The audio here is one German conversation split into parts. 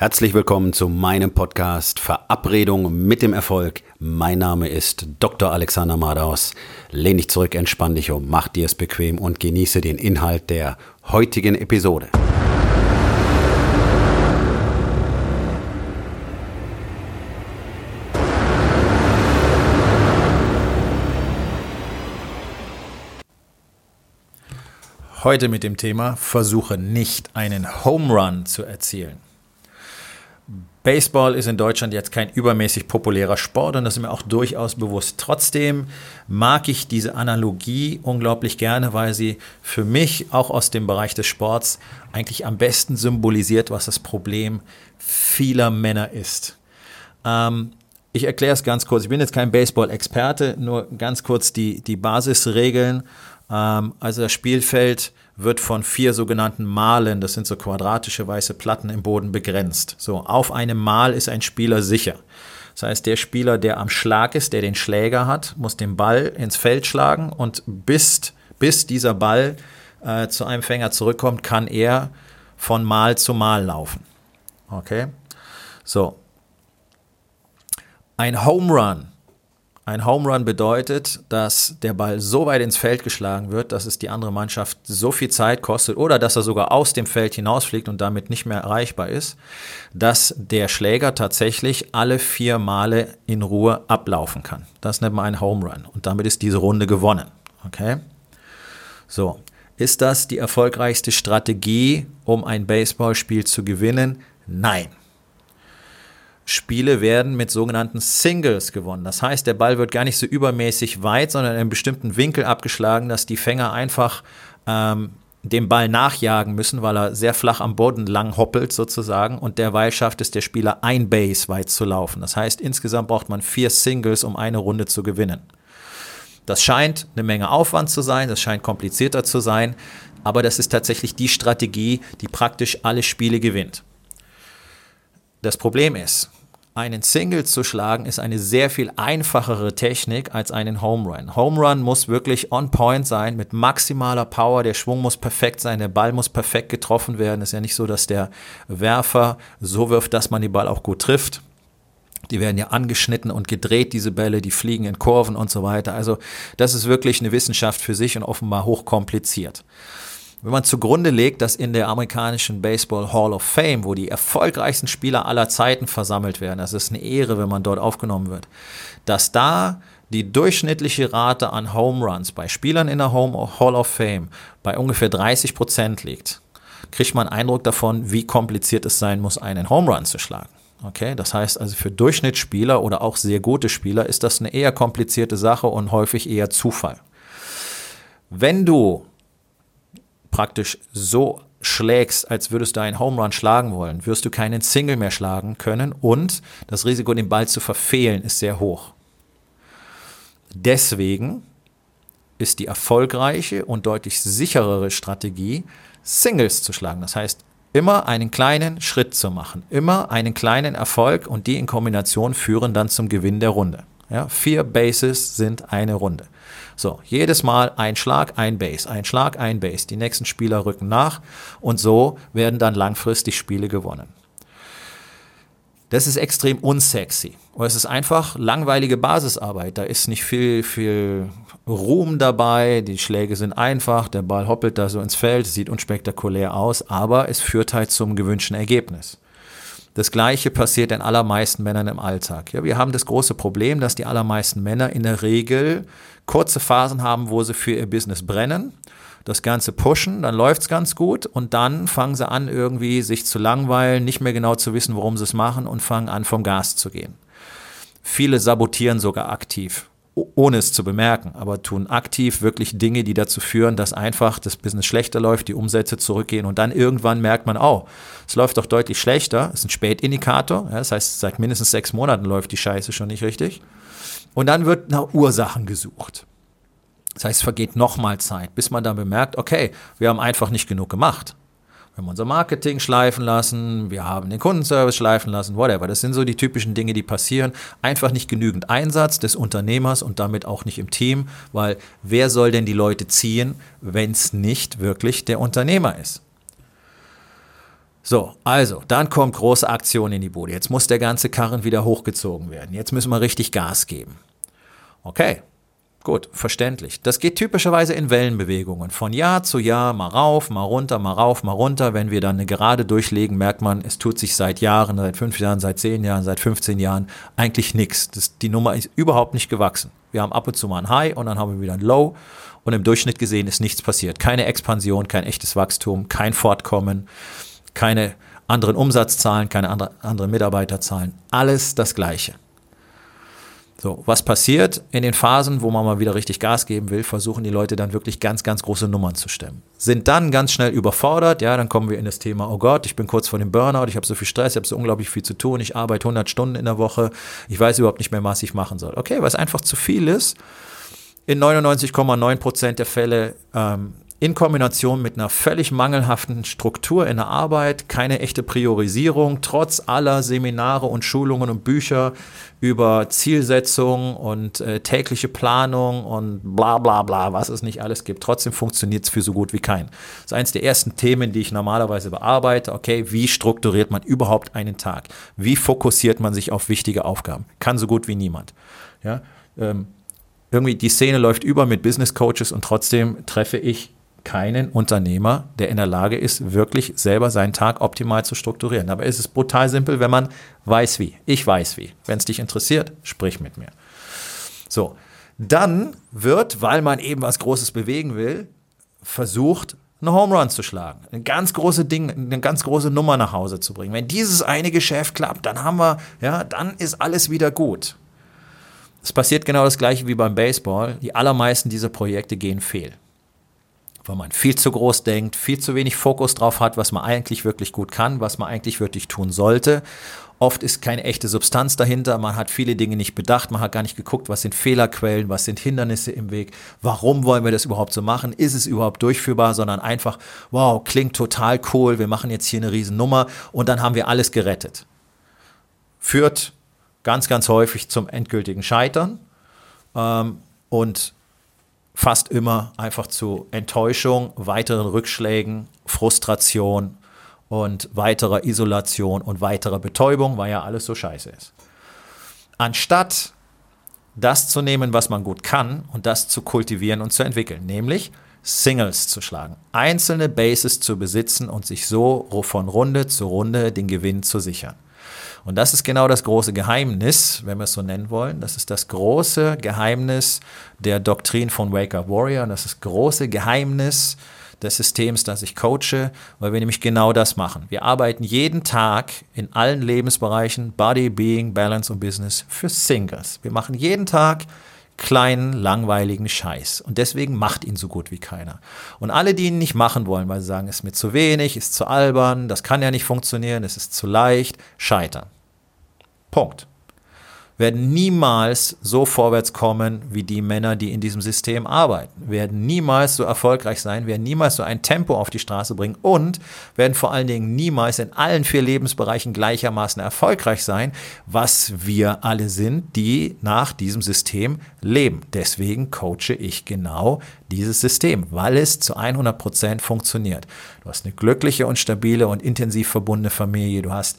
Herzlich willkommen zu meinem Podcast Verabredung mit dem Erfolg. Mein Name ist Dr. Alexander Madaus. Lehn dich zurück, entspann dich um, mach dir es bequem und genieße den Inhalt der heutigen Episode. Heute mit dem Thema Versuche nicht einen Home Run zu erzielen. Baseball ist in Deutschland jetzt kein übermäßig populärer Sport und das ist mir auch durchaus bewusst. Trotzdem mag ich diese Analogie unglaublich gerne, weil sie für mich auch aus dem Bereich des Sports eigentlich am besten symbolisiert, was das Problem vieler Männer ist. Ähm, ich erkläre es ganz kurz. Ich bin jetzt kein Baseball-Experte, nur ganz kurz die, die Basisregeln. Ähm, also das Spielfeld wird von vier sogenannten Malen, das sind so quadratische weiße Platten im Boden begrenzt. So, auf einem Mal ist ein Spieler sicher. Das heißt, der Spieler, der am Schlag ist, der den Schläger hat, muss den Ball ins Feld schlagen und bis, bis dieser Ball äh, zu einem Fänger zurückkommt, kann er von Mal zu Mal laufen. Okay? So. Ein Home Run ein Home Run bedeutet, dass der Ball so weit ins Feld geschlagen wird, dass es die andere Mannschaft so viel Zeit kostet oder dass er sogar aus dem Feld hinausfliegt und damit nicht mehr erreichbar ist, dass der Schläger tatsächlich alle vier Male in Ruhe ablaufen kann. Das nennt man ein Home Run und damit ist diese Runde gewonnen. Okay? So. Ist das die erfolgreichste Strategie, um ein Baseballspiel zu gewinnen? Nein. Spiele werden mit sogenannten Singles gewonnen. Das heißt, der Ball wird gar nicht so übermäßig weit, sondern in einem bestimmten Winkel abgeschlagen, dass die Fänger einfach ähm, dem Ball nachjagen müssen, weil er sehr flach am Boden lang hoppelt sozusagen und derweil schafft es der Spieler ein Base weit zu laufen. Das heißt, insgesamt braucht man vier Singles, um eine Runde zu gewinnen. Das scheint eine Menge Aufwand zu sein, das scheint komplizierter zu sein, aber das ist tatsächlich die Strategie, die praktisch alle Spiele gewinnt. Das Problem ist, einen Single zu schlagen ist eine sehr viel einfachere Technik als einen Home Run. Home Run muss wirklich on point sein, mit maximaler Power. Der Schwung muss perfekt sein, der Ball muss perfekt getroffen werden. Ist ja nicht so, dass der Werfer so wirft, dass man den Ball auch gut trifft. Die werden ja angeschnitten und gedreht, diese Bälle, die fliegen in Kurven und so weiter. Also das ist wirklich eine Wissenschaft für sich und offenbar hochkompliziert. Wenn man zugrunde legt, dass in der amerikanischen Baseball Hall of Fame, wo die erfolgreichsten Spieler aller Zeiten versammelt werden, das ist eine Ehre, wenn man dort aufgenommen wird, dass da die durchschnittliche Rate an Home Runs bei Spielern in der Home Hall of Fame bei ungefähr 30 Prozent liegt, kriegt man Eindruck davon, wie kompliziert es sein muss, einen Home Run zu schlagen. Okay, das heißt also für Durchschnittsspieler oder auch sehr gute Spieler ist das eine eher komplizierte Sache und häufig eher Zufall. Wenn du praktisch so schlägst, als würdest du einen Home Run schlagen wollen, wirst du keinen Single mehr schlagen können und das Risiko, den Ball zu verfehlen, ist sehr hoch. Deswegen ist die erfolgreiche und deutlich sicherere Strategie, Singles zu schlagen. Das heißt, immer einen kleinen Schritt zu machen, immer einen kleinen Erfolg und die in Kombination führen dann zum Gewinn der Runde. Ja, vier Bases sind eine Runde. So, jedes Mal ein Schlag, ein Base, ein Schlag, ein Base. Die nächsten Spieler rücken nach und so werden dann langfristig Spiele gewonnen. Das ist extrem unsexy. Und es ist einfach langweilige Basisarbeit. Da ist nicht viel, viel Ruhm dabei. Die Schläge sind einfach. Der Ball hoppelt da so ins Feld. Sieht unspektakulär aus. Aber es führt halt zum gewünschten Ergebnis. Das Gleiche passiert den allermeisten Männern im Alltag. Ja, wir haben das große Problem, dass die allermeisten Männer in der Regel kurze Phasen haben, wo sie für ihr Business brennen, das Ganze pushen, dann läuft es ganz gut und dann fangen sie an, irgendwie sich zu langweilen, nicht mehr genau zu wissen, warum sie es machen und fangen an, vom Gas zu gehen. Viele sabotieren sogar aktiv ohne es zu bemerken, aber tun aktiv wirklich Dinge, die dazu führen, dass einfach das Business schlechter läuft, die Umsätze zurückgehen und dann irgendwann merkt man, oh, es läuft doch deutlich schlechter, ist ein Spätindikator, ja, das heißt, seit mindestens sechs Monaten läuft die Scheiße schon nicht richtig. Und dann wird nach Ursachen gesucht. Das heißt, es vergeht nochmal Zeit, bis man dann bemerkt, okay, wir haben einfach nicht genug gemacht. Wir haben unser Marketing schleifen lassen, wir haben den Kundenservice schleifen lassen, whatever. Das sind so die typischen Dinge, die passieren. Einfach nicht genügend Einsatz des Unternehmers und damit auch nicht im Team, weil wer soll denn die Leute ziehen, wenn es nicht wirklich der Unternehmer ist? So, also, dann kommt große Aktion in die Bude. Jetzt muss der ganze Karren wieder hochgezogen werden. Jetzt müssen wir richtig Gas geben. Okay, gut, verständlich. Das geht typischerweise in Wellenbewegungen. Von Jahr zu Jahr mal rauf, mal runter, mal rauf, mal runter. Wenn wir dann eine Gerade durchlegen, merkt man, es tut sich seit Jahren, seit fünf Jahren, seit zehn Jahren, seit 15 Jahren eigentlich nichts. Die Nummer ist überhaupt nicht gewachsen. Wir haben ab und zu mal ein High und dann haben wir wieder ein Low. Und im Durchschnitt gesehen ist nichts passiert. Keine Expansion, kein echtes Wachstum, kein Fortkommen keine anderen Umsatzzahlen, keine andere, anderen Mitarbeiterzahlen. Alles das Gleiche. So, was passiert in den Phasen, wo man mal wieder richtig Gas geben will, versuchen die Leute dann wirklich ganz, ganz große Nummern zu stemmen. Sind dann ganz schnell überfordert, ja, dann kommen wir in das Thema, oh Gott, ich bin kurz vor dem Burnout, ich habe so viel Stress, ich habe so unglaublich viel zu tun, ich arbeite 100 Stunden in der Woche, ich weiß überhaupt nicht mehr, was ich machen soll. Okay, es einfach zu viel ist. In 99,9 Prozent der Fälle ähm, in Kombination mit einer völlig mangelhaften Struktur in der Arbeit, keine echte Priorisierung, trotz aller Seminare und Schulungen und Bücher über Zielsetzung und äh, tägliche Planung und bla bla bla, was es nicht alles gibt. Trotzdem funktioniert es für so gut wie kein. Das ist eines der ersten Themen, die ich normalerweise bearbeite. Okay, wie strukturiert man überhaupt einen Tag? Wie fokussiert man sich auf wichtige Aufgaben? Kann so gut wie niemand. Ja, ähm, irgendwie die Szene läuft über mit Business Coaches und trotzdem treffe ich keinen Unternehmer, der in der Lage ist, wirklich selber seinen Tag optimal zu strukturieren. Aber es ist brutal simpel, wenn man weiß wie. Ich weiß wie. Wenn es dich interessiert, sprich mit mir. So, dann wird, weil man eben was Großes bewegen will, versucht, einen Home Run zu schlagen, eine ganz große Ding, eine ganz große Nummer nach Hause zu bringen. Wenn dieses eine Geschäft klappt, dann haben wir, ja, dann ist alles wieder gut. Es passiert genau das gleiche wie beim Baseball. Die allermeisten dieser Projekte gehen fehl weil man viel zu groß denkt, viel zu wenig Fokus drauf hat, was man eigentlich wirklich gut kann, was man eigentlich wirklich tun sollte. Oft ist keine echte Substanz dahinter, man hat viele Dinge nicht bedacht, man hat gar nicht geguckt, was sind Fehlerquellen, was sind Hindernisse im Weg, warum wollen wir das überhaupt so machen, ist es überhaupt durchführbar, sondern einfach, wow, klingt total cool, wir machen jetzt hier eine Riesennummer. Und dann haben wir alles gerettet. Führt ganz, ganz häufig zum endgültigen Scheitern. Ähm, und fast immer einfach zu Enttäuschung, weiteren Rückschlägen, Frustration und weiterer Isolation und weiterer Betäubung, weil ja alles so scheiße ist. Anstatt das zu nehmen, was man gut kann und das zu kultivieren und zu entwickeln, nämlich Singles zu schlagen, einzelne Bases zu besitzen und sich so von Runde zu Runde den Gewinn zu sichern. Und das ist genau das große Geheimnis, wenn wir es so nennen wollen. Das ist das große Geheimnis der Doktrin von Wake Up Warrior. Und das ist das große Geheimnis des Systems, das ich coache, weil wir nämlich genau das machen. Wir arbeiten jeden Tag in allen Lebensbereichen, Body, Being, Balance und Business, für Singles. Wir machen jeden Tag kleinen, langweiligen Scheiß. Und deswegen macht ihn so gut wie keiner. Und alle, die ihn nicht machen wollen, weil sie sagen, es ist mir zu wenig, ist zu albern, das kann ja nicht funktionieren, es ist zu leicht, scheitern. Punkt werden niemals so vorwärts kommen wie die Männer, die in diesem System arbeiten, werden niemals so erfolgreich sein, werden niemals so ein Tempo auf die Straße bringen und werden vor allen Dingen niemals in allen vier Lebensbereichen gleichermaßen erfolgreich sein, was wir alle sind, die nach diesem System leben. Deswegen coache ich genau dieses System, weil es zu 100 Prozent funktioniert. Du hast eine glückliche und stabile und intensiv verbundene Familie, du hast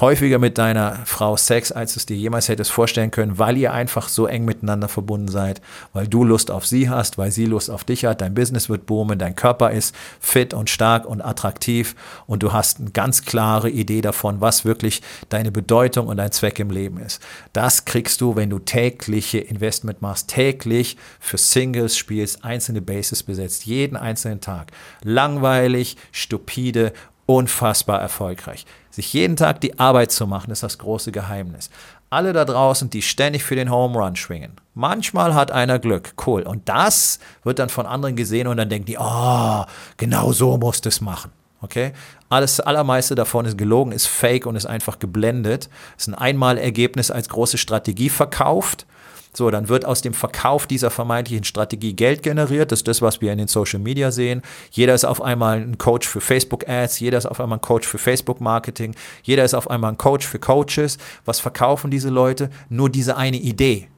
häufiger mit deiner Frau Sex, als du es dir jemals hättest vorstellen können, weil ihr einfach so eng miteinander verbunden seid, weil du Lust auf sie hast, weil sie Lust auf dich hat, dein Business wird boomen, dein Körper ist fit und stark und attraktiv und du hast eine ganz klare Idee davon, was wirklich deine Bedeutung und dein Zweck im Leben ist. Das kriegst du, wenn du tägliche Investment machst, täglich für Singles spielst, einzelne Bases besetzt, jeden einzelnen Tag. Langweilig, stupide unfassbar erfolgreich. Sich jeden Tag die Arbeit zu machen, ist das große Geheimnis. Alle da draußen, die ständig für den Home Run schwingen. Manchmal hat einer Glück, cool. Und das wird dann von anderen gesehen und dann denken die, oh, genau so musst du es machen. Okay? Alles, allermeiste davon ist gelogen, ist fake und ist einfach geblendet. Ist ein Einmalergebnis als große Strategie verkauft so, dann wird aus dem Verkauf dieser vermeintlichen Strategie Geld generiert. Das ist das, was wir in den Social Media sehen. Jeder ist auf einmal ein Coach für Facebook Ads, jeder ist auf einmal ein Coach für Facebook Marketing, jeder ist auf einmal ein Coach für Coaches. Was verkaufen diese Leute? Nur diese eine Idee.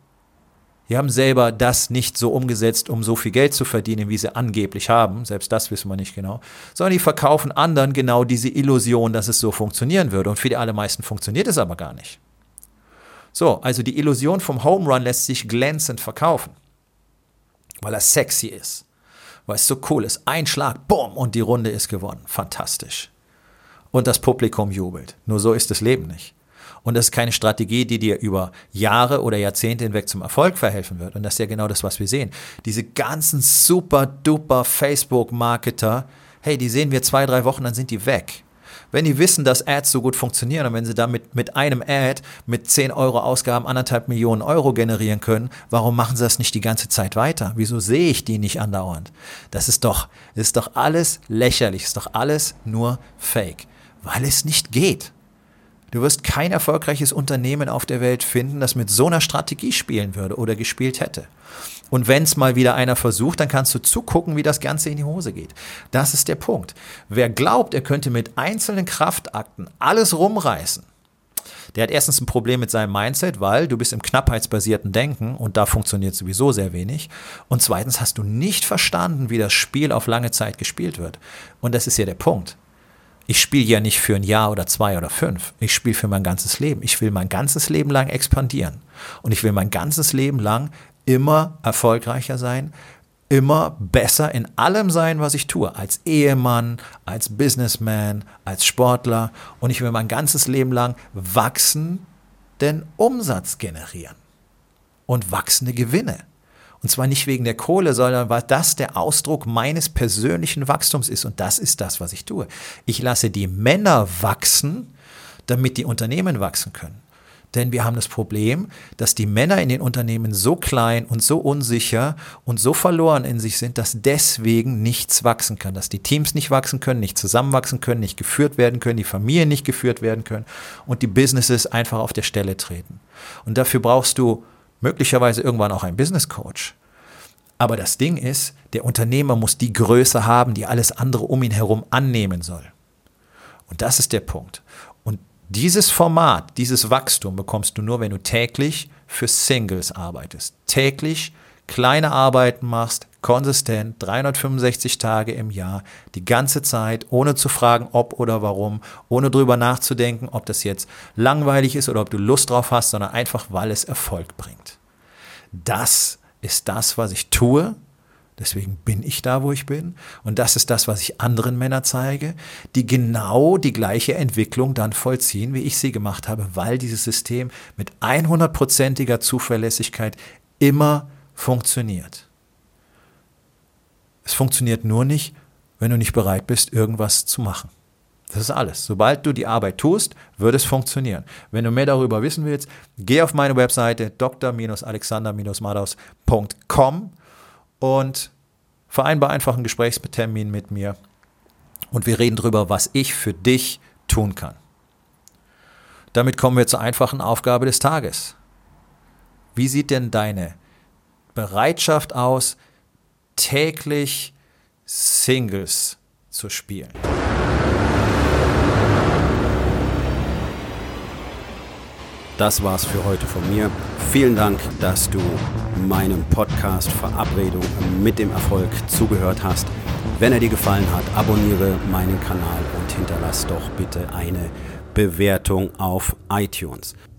Die haben selber das nicht so umgesetzt, um so viel Geld zu verdienen, wie sie angeblich haben. Selbst das wissen wir nicht genau. Sondern die verkaufen anderen genau diese Illusion, dass es so funktionieren würde. Und für die allermeisten funktioniert es aber gar nicht. So, also die Illusion vom Home Run lässt sich glänzend verkaufen, weil er sexy ist, weil es so cool ist. Ein Schlag, bumm, und die Runde ist gewonnen. Fantastisch. Und das Publikum jubelt. Nur so ist das Leben nicht. Und das ist keine Strategie, die dir über Jahre oder Jahrzehnte hinweg zum Erfolg verhelfen wird. Und das ist ja genau das, was wir sehen. Diese ganzen super duper Facebook-Marketer, hey, die sehen wir zwei, drei Wochen, dann sind die weg. Wenn die wissen, dass Ads so gut funktionieren und wenn sie damit mit einem Ad mit 10 Euro Ausgaben anderthalb Millionen Euro generieren können, warum machen sie das nicht die ganze Zeit weiter? Wieso sehe ich die nicht andauernd? Das ist doch, das ist doch alles lächerlich, ist doch alles nur Fake, weil es nicht geht. Du wirst kein erfolgreiches Unternehmen auf der Welt finden, das mit so einer Strategie spielen würde oder gespielt hätte. Und wenn es mal wieder einer versucht, dann kannst du zugucken, wie das Ganze in die Hose geht. Das ist der Punkt. Wer glaubt, er könnte mit einzelnen Kraftakten alles rumreißen, der hat erstens ein Problem mit seinem Mindset, weil du bist im knappheitsbasierten Denken und da funktioniert sowieso sehr wenig. Und zweitens hast du nicht verstanden, wie das Spiel auf lange Zeit gespielt wird. Und das ist ja der Punkt. Ich spiele ja nicht für ein Jahr oder zwei oder fünf. Ich spiele für mein ganzes Leben. Ich will mein ganzes Leben lang expandieren. Und ich will mein ganzes Leben lang immer erfolgreicher sein, immer besser in allem sein, was ich tue. Als Ehemann, als Businessman, als Sportler. Und ich will mein ganzes Leben lang wachsenden Umsatz generieren. Und wachsende Gewinne. Und zwar nicht wegen der Kohle, sondern weil das der Ausdruck meines persönlichen Wachstums ist. Und das ist das, was ich tue. Ich lasse die Männer wachsen, damit die Unternehmen wachsen können. Denn wir haben das Problem, dass die Männer in den Unternehmen so klein und so unsicher und so verloren in sich sind, dass deswegen nichts wachsen kann. Dass die Teams nicht wachsen können, nicht zusammenwachsen können, nicht geführt werden können, die Familien nicht geführt werden können und die Businesses einfach auf der Stelle treten. Und dafür brauchst du möglicherweise irgendwann auch ein Business Coach. Aber das Ding ist, der Unternehmer muss die Größe haben, die alles andere um ihn herum annehmen soll. Und das ist der Punkt. Und dieses Format, dieses Wachstum bekommst du nur, wenn du täglich für Singles arbeitest. Täglich kleine Arbeiten machst, konsistent, 365 Tage im Jahr, die ganze Zeit, ohne zu fragen, ob oder warum, ohne drüber nachzudenken, ob das jetzt langweilig ist oder ob du Lust drauf hast, sondern einfach, weil es Erfolg bringt. Das ist das, was ich tue. Deswegen bin ich da, wo ich bin. Und das ist das, was ich anderen Männern zeige, die genau die gleiche Entwicklung dann vollziehen, wie ich sie gemacht habe, weil dieses System mit 100%iger Zuverlässigkeit immer funktioniert. Es funktioniert nur nicht, wenn du nicht bereit bist, irgendwas zu machen. Das ist alles. Sobald du die Arbeit tust, wird es funktionieren. Wenn du mehr darüber wissen willst, geh auf meine Webseite dr-alexander-madaus.com und vereinbar einfach einen Gesprächstermin mit mir und wir reden darüber, was ich für dich tun kann. Damit kommen wir zur einfachen Aufgabe des Tages. Wie sieht denn deine Bereitschaft aus, täglich Singles zu spielen. Das war's für heute von mir. Vielen Dank, dass du meinem Podcast Verabredung mit dem Erfolg zugehört hast. Wenn er dir gefallen hat, abonniere meinen Kanal und hinterlass doch bitte eine Bewertung auf iTunes.